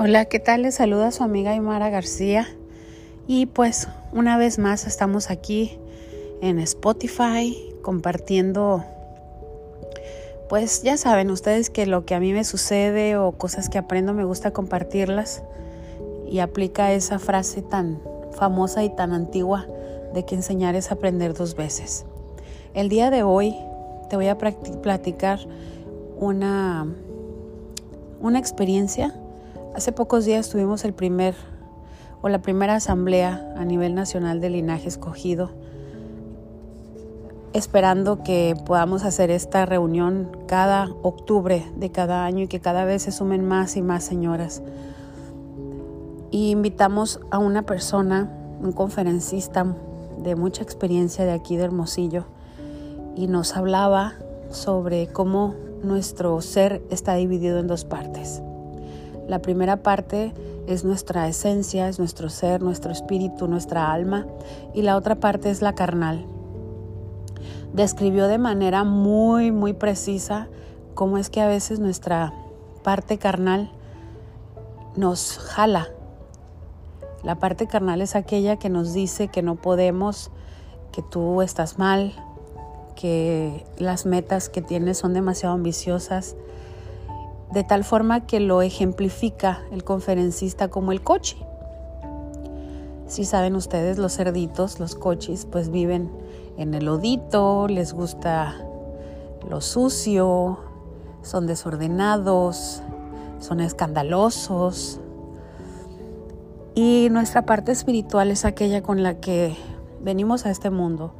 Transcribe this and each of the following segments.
Hola, ¿qué tal? Les saluda su amiga Aymara García. Y pues una vez más estamos aquí en Spotify compartiendo, pues ya saben ustedes que lo que a mí me sucede o cosas que aprendo me gusta compartirlas y aplica esa frase tan famosa y tan antigua de que enseñar es aprender dos veces. El día de hoy te voy a platicar una, una experiencia Hace pocos días tuvimos el primer o la primera asamblea a nivel nacional de linaje escogido, esperando que podamos hacer esta reunión cada octubre de cada año y que cada vez se sumen más y más señoras. Y invitamos a una persona, un conferencista de mucha experiencia de aquí de Hermosillo, y nos hablaba sobre cómo nuestro ser está dividido en dos partes. La primera parte es nuestra esencia, es nuestro ser, nuestro espíritu, nuestra alma, y la otra parte es la carnal. Describió de manera muy, muy precisa cómo es que a veces nuestra parte carnal nos jala. La parte carnal es aquella que nos dice que no podemos, que tú estás mal, que las metas que tienes son demasiado ambiciosas, de tal forma que lo ejemplifica el conferencista como el coche. Si saben ustedes, los cerditos, los coches, pues viven en el lodito, les gusta lo sucio, son desordenados, son escandalosos. Y nuestra parte espiritual es aquella con la que venimos a este mundo,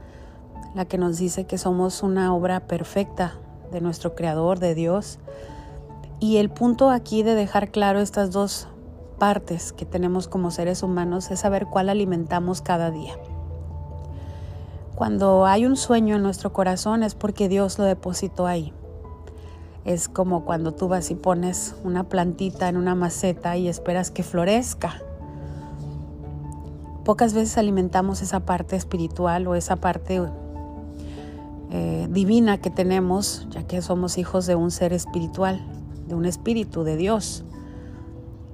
la que nos dice que somos una obra perfecta de nuestro Creador, de Dios, y el punto aquí de dejar claro estas dos partes que tenemos como seres humanos es saber cuál alimentamos cada día. Cuando hay un sueño en nuestro corazón es porque Dios lo depositó ahí. Es como cuando tú vas y pones una plantita en una maceta y esperas que florezca. Pocas veces alimentamos esa parte espiritual o esa parte eh, divina que tenemos, ya que somos hijos de un ser espiritual de un espíritu de Dios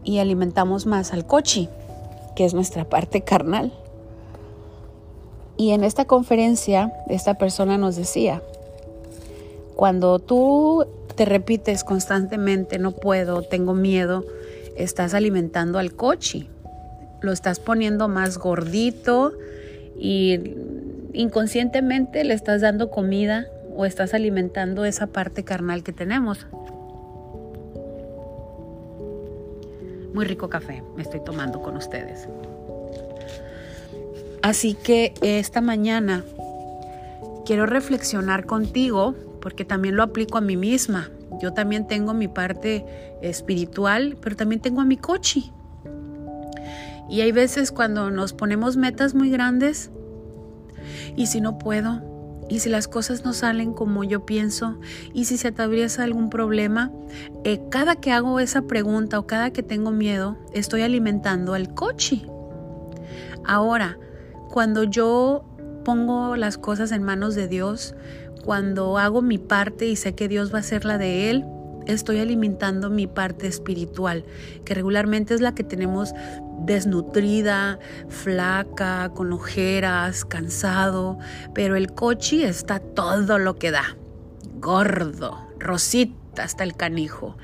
y alimentamos más al cochi, que es nuestra parte carnal. Y en esta conferencia esta persona nos decía, cuando tú te repites constantemente, no puedo, tengo miedo, estás alimentando al cochi, lo estás poniendo más gordito y inconscientemente le estás dando comida o estás alimentando esa parte carnal que tenemos. Muy rico café me estoy tomando con ustedes. Así que esta mañana quiero reflexionar contigo porque también lo aplico a mí misma. Yo también tengo mi parte espiritual, pero también tengo a mi coche. Y hay veces cuando nos ponemos metas muy grandes y si no puedo, y si las cosas no salen como yo pienso y si se atraviesa algún problema, eh, cada que hago esa pregunta o cada que tengo miedo, estoy alimentando al coche. Ahora, cuando yo pongo las cosas en manos de Dios, cuando hago mi parte y sé que Dios va a hacer la de Él, estoy alimentando mi parte espiritual, que regularmente es la que tenemos desnutrida, flaca, con ojeras, cansado, pero el coche está todo lo que da, gordo, rosita hasta el canijo.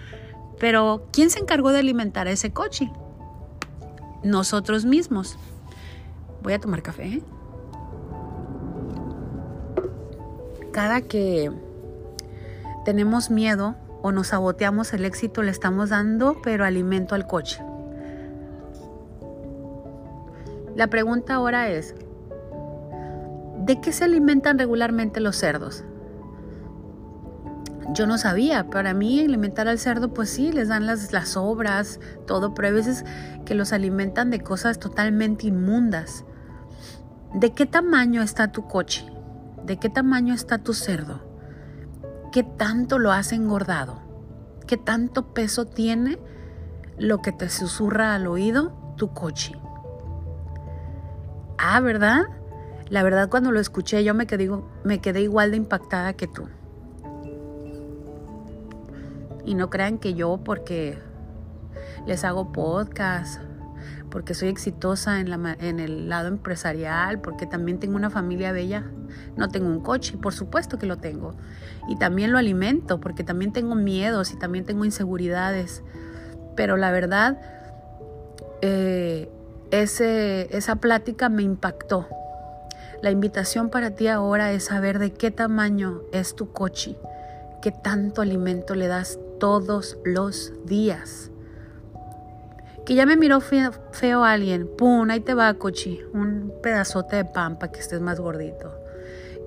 Pero ¿quién se encargó de alimentar a ese coche? Nosotros mismos. Voy a tomar café. ¿eh? Cada que tenemos miedo o nos saboteamos el éxito, le estamos dando, pero alimento al coche. La pregunta ahora es, ¿de qué se alimentan regularmente los cerdos? Yo no sabía, para mí alimentar al cerdo pues sí, les dan las, las sobras, todo, pero hay veces que los alimentan de cosas totalmente inmundas. ¿De qué tamaño está tu coche? ¿De qué tamaño está tu cerdo? ¿Qué tanto lo has engordado? ¿Qué tanto peso tiene lo que te susurra al oído tu coche? Ah, ¿verdad? La verdad cuando lo escuché yo me quedé, me quedé igual de impactada que tú. Y no crean que yo porque les hago podcast, porque soy exitosa en, el lado empresarial, porque también tengo una familia bella. No tengo un coche, por supuesto que lo tengo. Y también lo alimento, porque también tengo miedos y también tengo inseguridades. Pero la verdad, eh, esa plática me impactó. La invitación para ti ahora es saber de qué tamaño es tu coche, qué tanto alimento le das todos los días. Que ya me miró feo, alguien, pum, ahí te va, cochi, un pedazote de pan para que estés más gordito.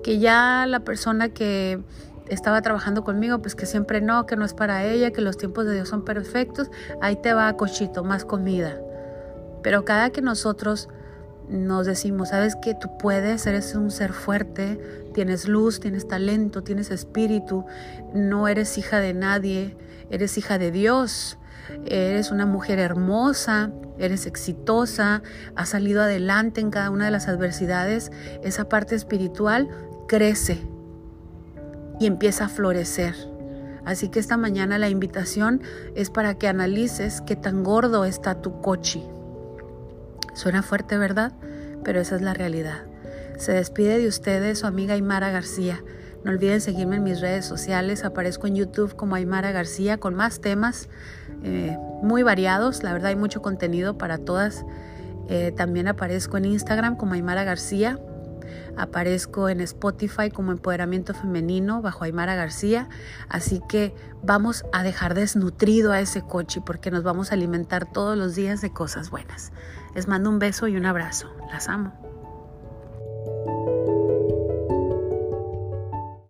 Que ya la persona que estaba trabajando conmigo, pues que siempre no, que no es para ella, que los tiempos de Dios son perfectos, ahí te va, cochito, más comida. Pero cada que nosotros nos decimos, sabes que tú puedes, eres un ser fuerte, tienes luz, tienes talento, tienes espíritu, no eres hija de nadie, eres hija de Dios, eres una mujer hermosa, eres exitosa, has salido adelante en cada una de las adversidades, esa parte espiritual crece y empieza a florecer. Así que esta mañana la invitación es para que analices qué tan gordo está tu coche Suena fuerte, ¿verdad? Pero esa es la realidad. Se despide de ustedes su amiga Aymara García. No olviden seguirme en mis redes sociales. Aparezco en YouTube como Aymara García con más temas eh, muy variados. La verdad hay mucho contenido para todas. Eh, también aparezco en Instagram como Aymara García. Aparezco en Spotify como Empoderamiento Femenino bajo Aymara García. Así que vamos a dejar desnutrido a ese coche porque nos vamos a alimentar todos los días de cosas buenas. Les mando un beso y un abrazo. Las amo.